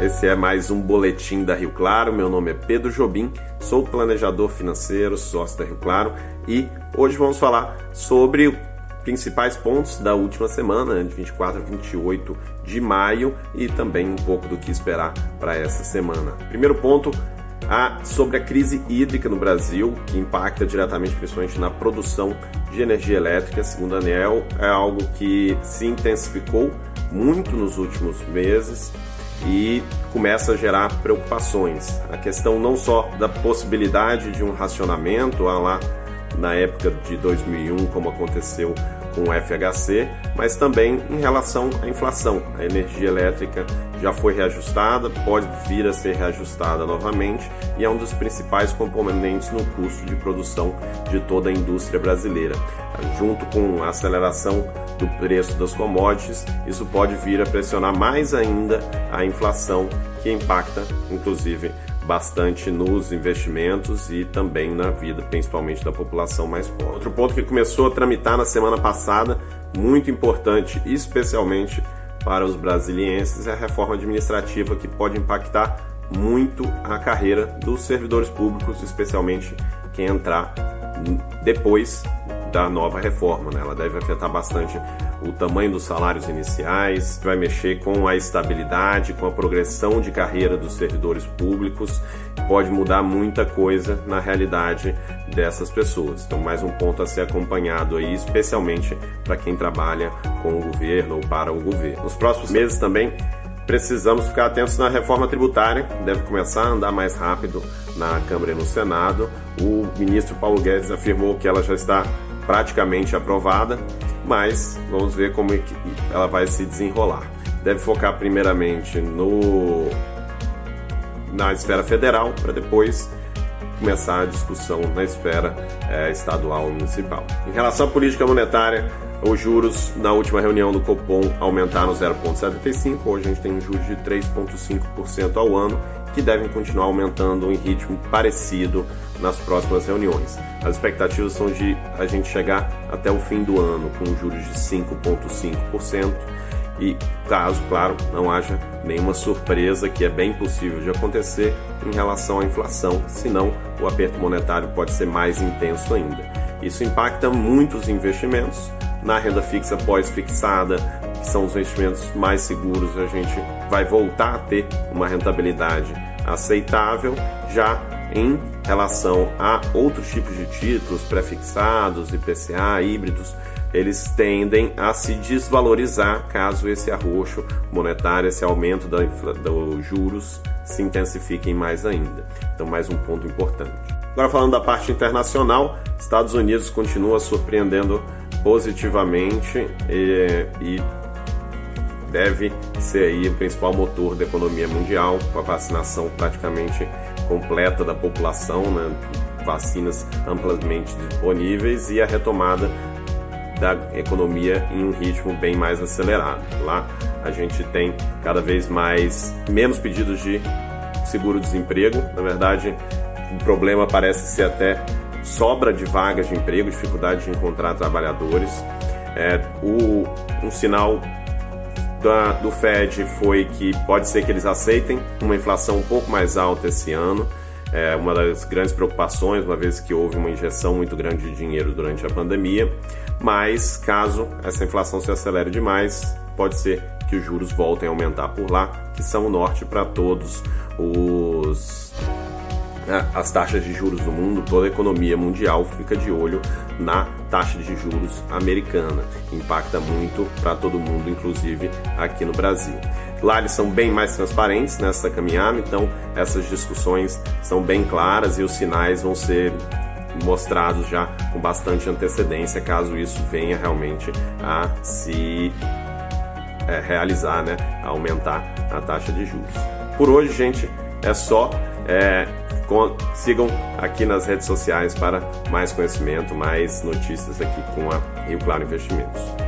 Esse é mais um boletim da Rio Claro. Meu nome é Pedro Jobim, sou planejador financeiro, sócio da Rio Claro e hoje vamos falar sobre principais pontos da última semana, de 24 a 28 de maio, e também um pouco do que esperar para essa semana. Primeiro ponto, a, sobre a crise hídrica no Brasil, que impacta diretamente, principalmente na produção de energia elétrica, segundo a é algo que se intensificou muito nos últimos meses e começa a gerar preocupações. A questão não só da possibilidade de um racionamento, lá na época de 2001, como aconteceu com o FHC, mas também em relação à inflação. A energia elétrica já foi reajustada, pode vir a ser reajustada novamente e é um dos principais componentes no custo de produção de toda a indústria brasileira. Junto com a aceleração do preço das commodities, isso pode vir a pressionar mais ainda a inflação, que impacta inclusive bastante nos investimentos e também na vida, principalmente da população mais pobre. Outro ponto que começou a tramitar na semana passada, muito importante, especialmente para os brasilienses, é a reforma administrativa que pode impactar muito a carreira dos servidores públicos, especialmente quem entrar depois da nova reforma. Né? Ela deve afetar bastante o tamanho dos salários iniciais, vai mexer com a estabilidade, com a progressão de carreira dos servidores públicos, pode mudar muita coisa na realidade dessas pessoas. Então, mais um ponto a ser acompanhado aí, especialmente para quem trabalha com o governo ou para o governo. Nos próximos meses também precisamos ficar atentos na reforma tributária, deve começar a andar mais rápido na Câmara e no Senado. O ministro Paulo Guedes afirmou que ela já está praticamente aprovada, mas vamos ver como é ela vai se desenrolar. Deve focar primeiramente no na esfera federal para depois começar a discussão na esfera é, estadual ou municipal. Em relação à política monetária, os juros na última reunião do Copom aumentaram 0,75, hoje a gente tem um juros de 3,5% ao ano, que devem continuar aumentando em ritmo parecido nas próximas reuniões. As expectativas são de a gente chegar até o fim do ano com juros de 5,5% e caso, claro, não haja nenhuma surpresa, que é bem possível de acontecer em relação à inflação, senão o aperto monetário pode ser mais intenso ainda. Isso impacta muitos investimentos, na renda fixa pós-fixada, que são os investimentos mais seguros, a gente vai voltar a ter uma rentabilidade aceitável, já em relação a outros tipos de títulos prefixados, IPCA, híbridos, eles tendem a se desvalorizar caso esse arroxo monetário, esse aumento dos juros se intensifiquem mais ainda. Então, mais um ponto importante. Agora, falando da parte internacional, Estados Unidos continua surpreendendo positivamente e, e deve ser aí o principal motor da economia mundial, com a vacinação praticamente completa da população, né? vacinas amplamente disponíveis e a retomada da economia em um ritmo bem mais acelerado. Lá a gente tem cada vez mais menos pedidos de seguro-desemprego. Na verdade, o problema parece ser até sobra de vagas de emprego, dificuldade de encontrar trabalhadores. É, o, um sinal da, do Fed foi que pode ser que eles aceitem uma inflação um pouco mais alta esse ano. É uma das grandes preocupações, uma vez que houve uma injeção muito grande de dinheiro durante a pandemia. Mas caso essa inflação se acelere demais, pode ser que os juros voltem a aumentar por lá, que são o norte para todos os as taxas de juros do mundo, toda a economia mundial fica de olho na taxa de juros americana. Impacta muito para todo mundo, inclusive aqui no Brasil. Lá eles são bem mais transparentes nessa caminhada, então essas discussões são bem claras e os sinais vão ser mostrados já com bastante antecedência, caso isso venha realmente a se é, realizar, né, a aumentar a taxa de juros. Por hoje, gente, é só. É, sigam aqui nas redes sociais para mais conhecimento, mais notícias aqui com a Rio Claro Investimentos.